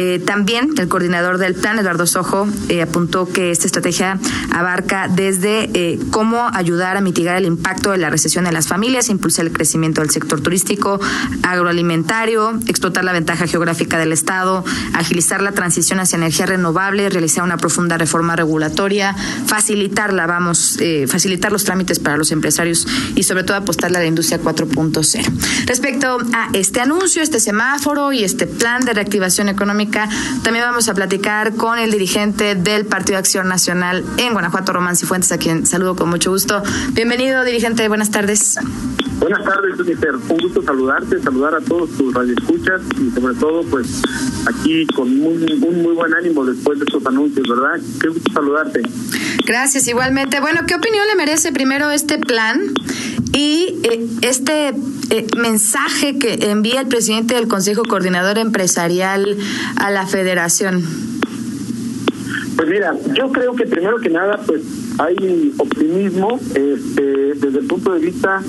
Eh, también el coordinador del plan, Eduardo Sojo, eh, apuntó que esta estrategia abarca desde eh, cómo ayudar a mitigar el impacto de la recesión en las familias, impulsar el crecimiento del sector turístico, agroalimentario, explotar la ventaja geográfica del Estado, agilizar la transición hacia energía renovable, realizar una profunda reforma regulatoria, facilitarla, vamos, facilitar los trámites para los empresarios y sobre todo apostarle a la industria 4.0. Respecto a este anuncio, este semáforo y este plan de reactivación económica, también vamos a platicar con el dirigente del Partido de Acción Nacional en Guanajuato, Román Cifuentes, a quien saludo con mucho gusto. Bienvenido, dirigente, buenas tardes. Buenas tardes, Jennifer. Un gusto saludarte, saludar a todos tus radioescuchas y sobre todo, pues, aquí con muy, un muy buen ánimo después de estos anuncios, ¿verdad? Qué gusto saludarte. Gracias, igualmente. Bueno, ¿qué opinión le merece primero este plan y eh, este eh, mensaje que envía el presidente del Consejo Coordinador Empresarial a la Federación? Pues mira, yo creo que primero que nada, pues hay optimismo este, desde el punto de vista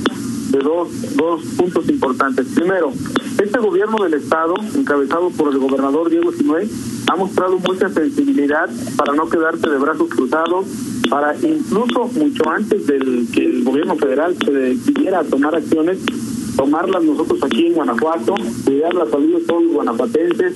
de dos, dos puntos importantes. Primero, este gobierno del Estado, encabezado por el gobernador Diego Sinué, ha mostrado mucha sensibilidad para no quedarse de brazos cruzados, para incluso mucho antes del que el gobierno federal se decidiera a tomar acciones, tomarlas nosotros aquí en Guanajuato, cuidar la salud todos los guanajuatenses,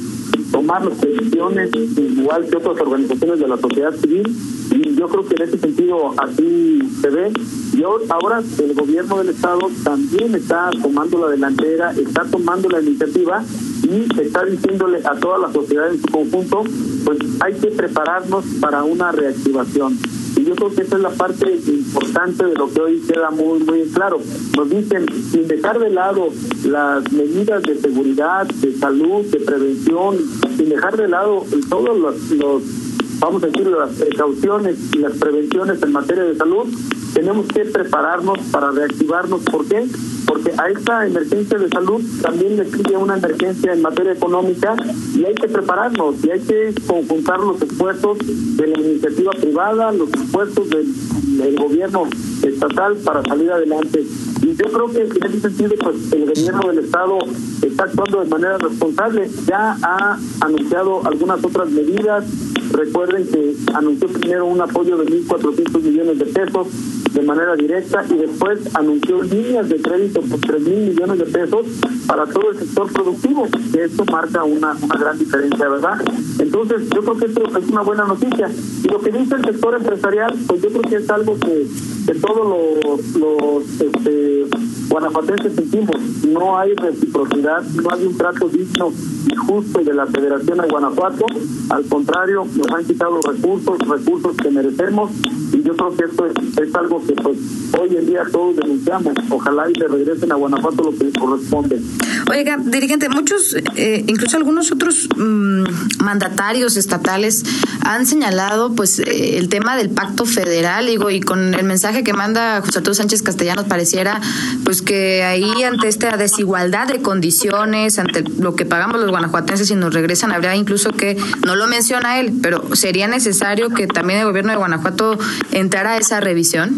tomar las decisiones igual que otras organizaciones de la sociedad civil y yo creo que en ese sentido así se ve y ahora el gobierno del estado también está tomando la delantera, está tomando la iniciativa y está diciéndole a toda la sociedad en su conjunto, pues hay que prepararnos para una reactivación. Y yo creo que esa es la parte importante de lo que hoy queda muy, muy claro. Nos dicen, sin dejar de lado las medidas de seguridad, de salud, de prevención, sin dejar de lado todos los, los vamos a decir, las precauciones y las prevenciones en materia de salud, tenemos que prepararnos para reactivarnos. ¿Por qué? Porque a esta emergencia de salud también le sigue una emergencia en materia económica y hay que prepararnos y hay que conjuntar los esfuerzos de la iniciativa privada, los esfuerzos del, del gobierno estatal para salir adelante. Y yo creo que en ese sentido, pues el gobierno del Estado está actuando de manera responsable. Ya ha anunciado algunas otras medidas. Recuerden que anunció primero un apoyo de 1.400 millones de pesos de manera directa y después anunció líneas de crédito por 3 mil millones de pesos para todo el sector productivo, que esto marca una, una gran diferencia, ¿verdad? Entonces, yo creo que esto es una buena noticia. Y lo que dice el sector empresarial, pues yo creo que es algo que, que todos los, los este, guanajuatenses sentimos. No hay reciprocidad, no hay un trato digno y justo de la Federación de Guanajuato. Al contrario, nos han quitado recursos, recursos que merecemos. Y yo creo que esto es, algo que pues hoy en día todos denunciamos. Ojalá y se regresen a Guanajuato lo que les corresponde. Oiga, dirigente, muchos, eh, incluso algunos otros mmm, mandatarios estatales han señalado pues eh, el tema del pacto federal, digo, y con el mensaje que manda José Arturo Sánchez Castellanos pareciera pues que ahí ante esta desigualdad de condiciones, ante lo que pagamos los guanajuatenses y nos regresan, habría incluso que, no lo menciona él, pero sería necesario que también el gobierno de Guanajuato entrara a esa revisión.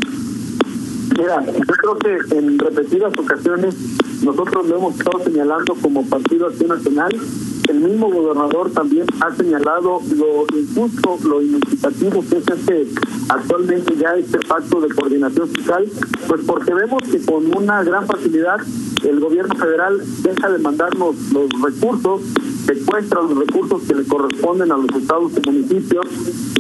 Mira, yo creo que en repetidas ocasiones nosotros lo hemos estado señalando como Partido Acción Nacional. El mismo gobernador también ha señalado lo injusto, lo inequitativo que es este actualmente ya este pacto de coordinación fiscal, pues porque vemos que con una gran facilidad el gobierno federal deja de mandarnos los recursos, secuestra los recursos que le corresponden a los estados y municipios,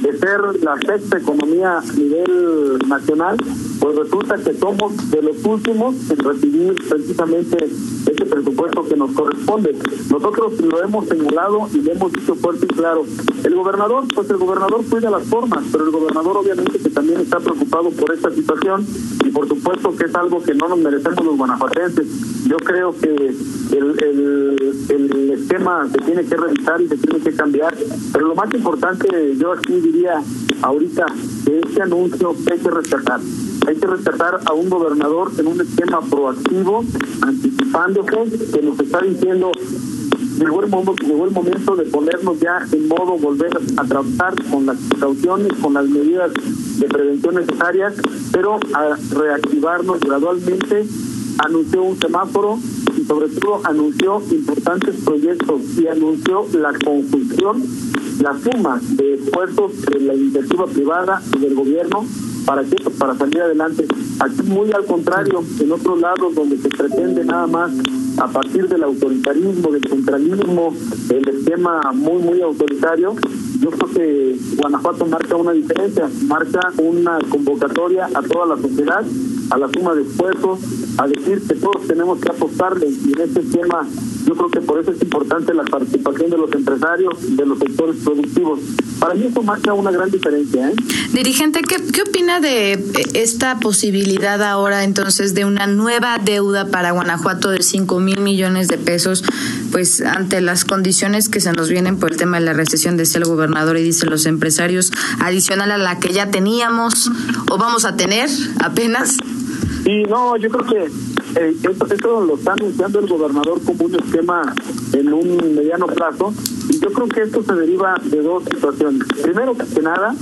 de ser la sexta economía a nivel nacional, pues resulta que somos de los últimos en recibir precisamente ese presupuesto que nos corresponde. Nosotros lo hemos señalado y le hemos dicho fuerte y claro. El gobernador, pues el gobernador cuida las formas, pero el gobernador obviamente que también está preocupado por esta situación y por supuesto que es algo que no nos merecemos los guanajuatenses. Yo creo que el, el, el esquema se tiene que revisar y se tiene que cambiar, pero lo más importante, yo aquí diría ahorita, que este anuncio hay que rescatar hay que rescatar a un gobernador en un esquema proactivo, anticipándose, que nos está diciendo llegó el, momento, llegó el momento de ponernos ya en modo volver a trabajar con las precauciones, con las medidas de prevención necesarias, pero a reactivarnos gradualmente. Anunció un semáforo y sobre todo anunció importantes proyectos y anunció la conjunción, la suma de esfuerzos de la iniciativa privada y del gobierno para qué para salir adelante. Aquí muy al contrario en otros lados donde se pretende nada más a partir del autoritarismo del centralismo el esquema muy muy autoritario yo creo que Guanajuato marca una diferencia marca una convocatoria a toda la sociedad a la suma de esfuerzos a decir que todos tenemos que apostarle y en este esquema yo creo que por eso es importante la participación de los empresarios, de los sectores productivos. Para mí eso marca una gran diferencia. ¿eh? Dirigente, ¿qué, ¿qué opina de esta posibilidad ahora entonces de una nueva deuda para Guanajuato de 5 mil millones de pesos? Pues ante las condiciones que se nos vienen por el tema de la recesión, decía el gobernador y dice los empresarios, adicional a la que ya teníamos o vamos a tener apenas. Y no, yo creo que eh, eso, lo está anunciando el gobernador como un esquema en un mediano plazo y yo creo que esto se deriva de dos situaciones. Primero que nada,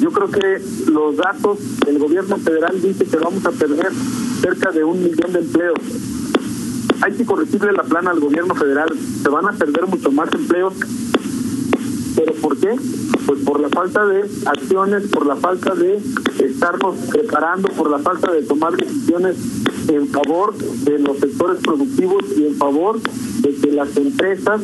yo creo que los datos del gobierno federal dice que vamos a perder cerca de un millón de empleos. Hay que corregirle la plana al gobierno federal. Se van a perder mucho más empleos. ¿Pero por qué? Pues por la falta de acciones, por la falta de estarnos preparando, por la falta de tomar decisiones en favor de los sectores productivos y en favor de que las empresas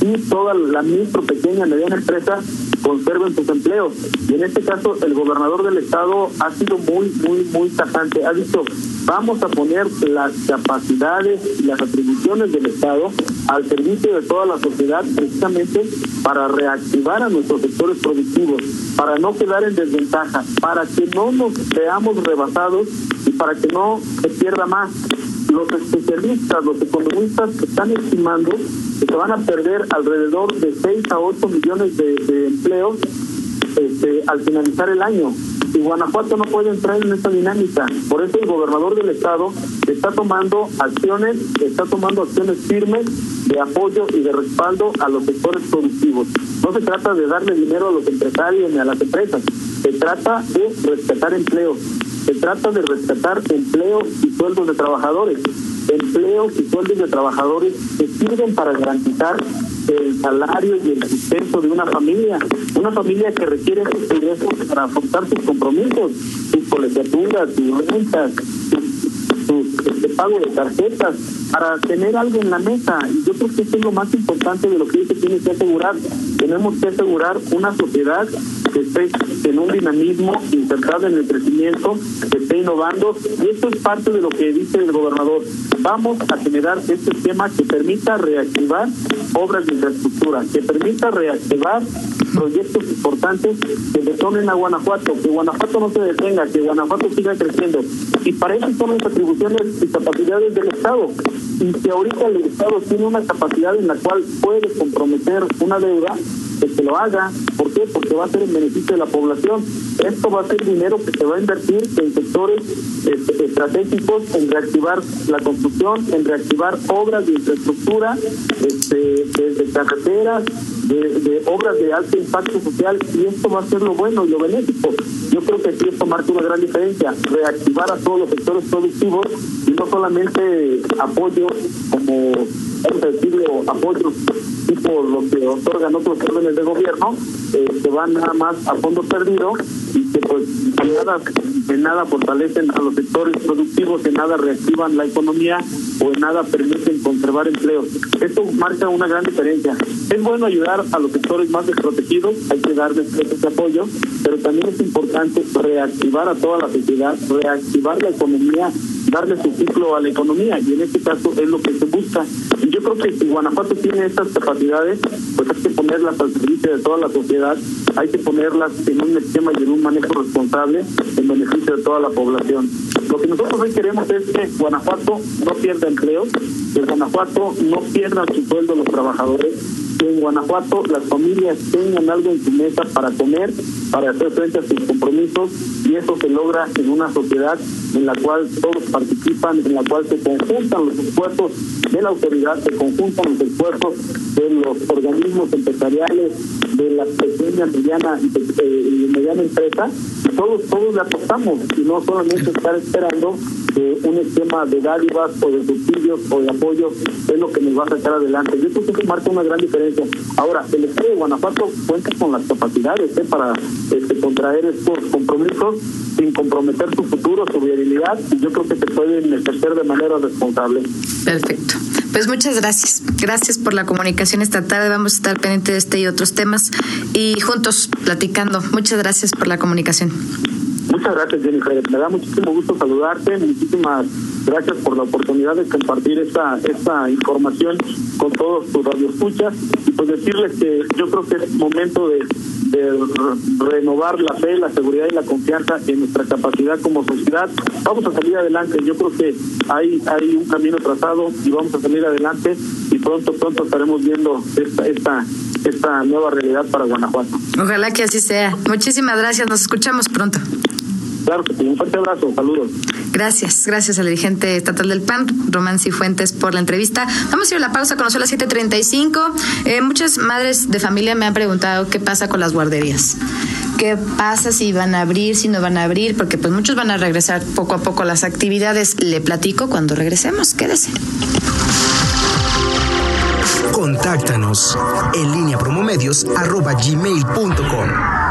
y toda la micro, pequeña, mediana empresa conserven sus empleos. Y en este caso, el gobernador del estado ha sido muy, muy, muy tajante. Ha dicho, vamos a poner las capacidades y las atribuciones del estado al servicio de toda la sociedad precisamente para reactivar a nuestros sectores productivos, para no quedar en desventaja, para que no nos veamos rebasados para que no se pierda más. Los especialistas, los economistas están estimando que se van a perder alrededor de 6 a 8 millones de, empleos este, al finalizar el año. Y Guanajuato no puede entrar en esa dinámica. Por eso el gobernador del estado está tomando acciones, está tomando acciones firmes de apoyo y de respaldo a los sectores productivos. No se trata de darle dinero a los empresarios ni a las empresas, se trata de respetar empleos, se trata de respetar empleos y sueldos de trabajadores, empleos y sueldos de trabajadores que sirven para garantizar el salario y el sustento de una familia, una familia que requiere esos ingresos para afrontar sus compromisos, sus colegiaturas, sus rentas, este, pago de tarjetas, para tener algo en la mesa. Y yo creo que eso es lo más importante de lo que se tiene que asegurar. Tenemos que asegurar una sociedad que esté en un dinamismo insertado en el crecimiento, que esté innovando. Y esto es parte de lo que dice el gobernador. Vamos a generar este esquema que permita reactivar obras de infraestructura, que permita reactivar proyectos importantes que detonen a Guanajuato, que Guanajuato no se detenga, que Guanajuato siga creciendo. Y para eso son las atribuciones y capacidades del Estado. Y si ahorita el Estado tiene una capacidad en la cual puede comprometer una deuda, que lo haga. ¿Por qué? Porque va a ser en beneficio de la población. Esto va a ser dinero que se va a invertir en sectores este, estratégicos, en reactivar la construcción, en reactivar obras de infraestructura, este, desde carreteras, de, obras de alto impacto social, y esto va a ser lo bueno y lo benéfico. Yo creo que aquí esto marca una gran diferencia, reactivar a todos los sectores productivos y no solamente apoyo como, vamos a apoyos tipo lo que otorgan otros órdenes de gobierno, eh, que van nada más a fondo perdido y que pues en nada, en nada fortalecen a los sectores productivos, en nada reactivan la economía o en nada permiten conservar empleos. Esto marca una gran diferencia. Es bueno ayudar a los sectores más desprotegidos, hay que darles ese apoyo, pero también es importante reactivar a toda la sociedad, reactivar la economía, darle su ciclo a la economía y en este caso es lo que se busca. Creo que si Guanajuato tiene estas capacidades, pues hay que ponerlas al servicio de toda la sociedad, hay que ponerlas en un esquema y en un manejo responsable en beneficio de toda la población. Lo que nosotros hoy queremos es que Guanajuato no pierda empleo, que Guanajuato no pierda su sueldo los trabajadores, que en Guanajuato las familias tengan algo en su mesa para comer, para hacer frente a sus compromisos y eso se logra en una sociedad en la cual todos participan, en la cual se conjuntan los esfuerzos de la autoridad, se conjuntan los esfuerzos de los organismos empresariales, de las pequeñas, mediana eh, y mediana empresa, todos, todos le apostamos y no solamente estar esperando un esquema de dádivas o de subsidios o de apoyo es lo que nos va a sacar adelante. Yo creo que marca una gran diferencia. Ahora, el Estado de Guanajuato cuenta con las capacidades ¿eh? para este, contraer estos compromisos sin comprometer su futuro, su viabilidad, y yo creo que se pueden ejercer de manera responsable. Perfecto. Pues muchas gracias. Gracias por la comunicación esta tarde. Vamos a estar pendientes de este y otros temas y juntos platicando. Muchas gracias por la comunicación. Muchas gracias, Jennifer. Me da muchísimo gusto saludarte. Muchísimas gracias por la oportunidad de compartir esta, esta información con todos tus radioescuchas y pues decirles que yo creo que es momento de de renovar la fe, la seguridad y la confianza en nuestra capacidad como sociedad. Vamos a salir adelante. Yo creo que hay, hay un camino trazado y vamos a salir adelante y pronto, pronto estaremos viendo esta, esta, esta nueva realidad para Guanajuato. Ojalá que así sea. Muchísimas gracias. Nos escuchamos pronto. Claro que Un fuerte abrazo. Saludos. Gracias. Gracias al dirigente estatal del PAN, Román Cifuentes, por la entrevista. Vamos a ir a la pausa. Conoció a las 7.35. Eh, muchas madres de familia me han preguntado qué pasa con las guarderías. ¿Qué pasa si van a abrir, si no van a abrir? Porque pues muchos van a regresar poco a poco a las actividades. Le platico cuando regresemos. Quédese. Contáctanos en línea promomedios arroba gmail.com.